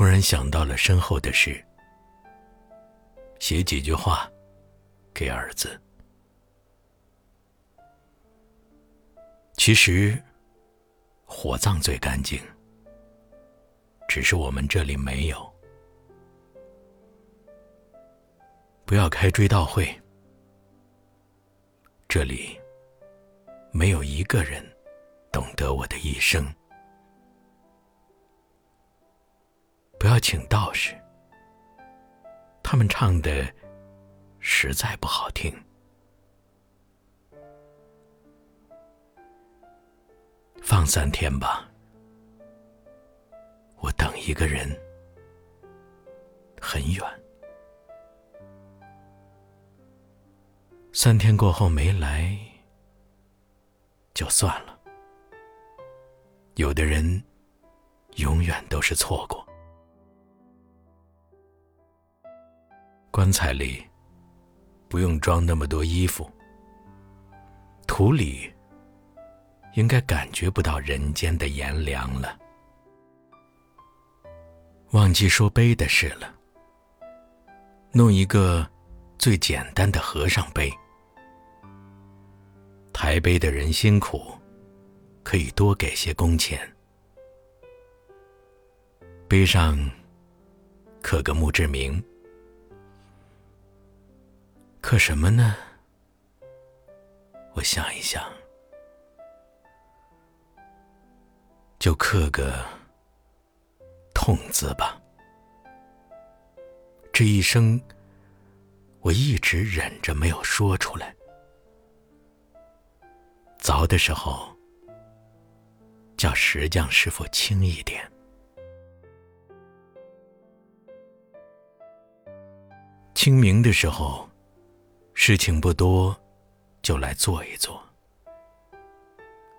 突然想到了身后的事，写几句话给儿子。其实，火葬最干净，只是我们这里没有。不要开追悼会，这里没有一个人懂得我的一生。请道士，他们唱的实在不好听。放三天吧，我等一个人很远。三天过后没来，就算了。有的人永远都是错过。棺材里不用装那么多衣服，土里应该感觉不到人间的炎凉了。忘记说碑的事了，弄一个最简单的和尚碑。抬碑的人辛苦，可以多给些工钱。碑上刻个墓志铭，刻什么呢？我想一想，就刻个“痛”字吧。这一生，我一直忍着没有说出来。凿的时候，叫石匠师傅轻一点；清明的时候，事情不多，就来坐一坐。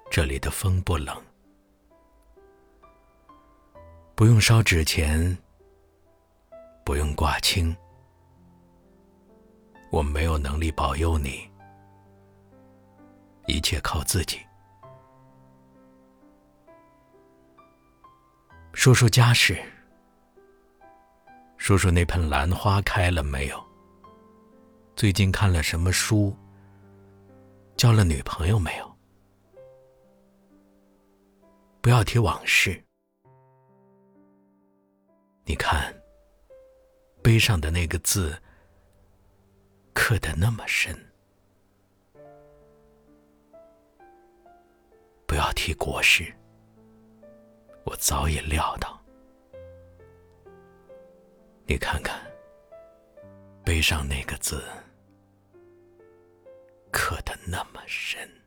这里的风不冷，不用烧纸钱，不用挂青，我没有能力保佑你。一切靠自己。说说家事，说说那盆兰花开了没有？最近看了什么书？交了女朋友没有？不要提往事。你看，碑上的那个字刻的那么深。不要提国事，我早已料到。你看看，碑上那个字刻的那么深。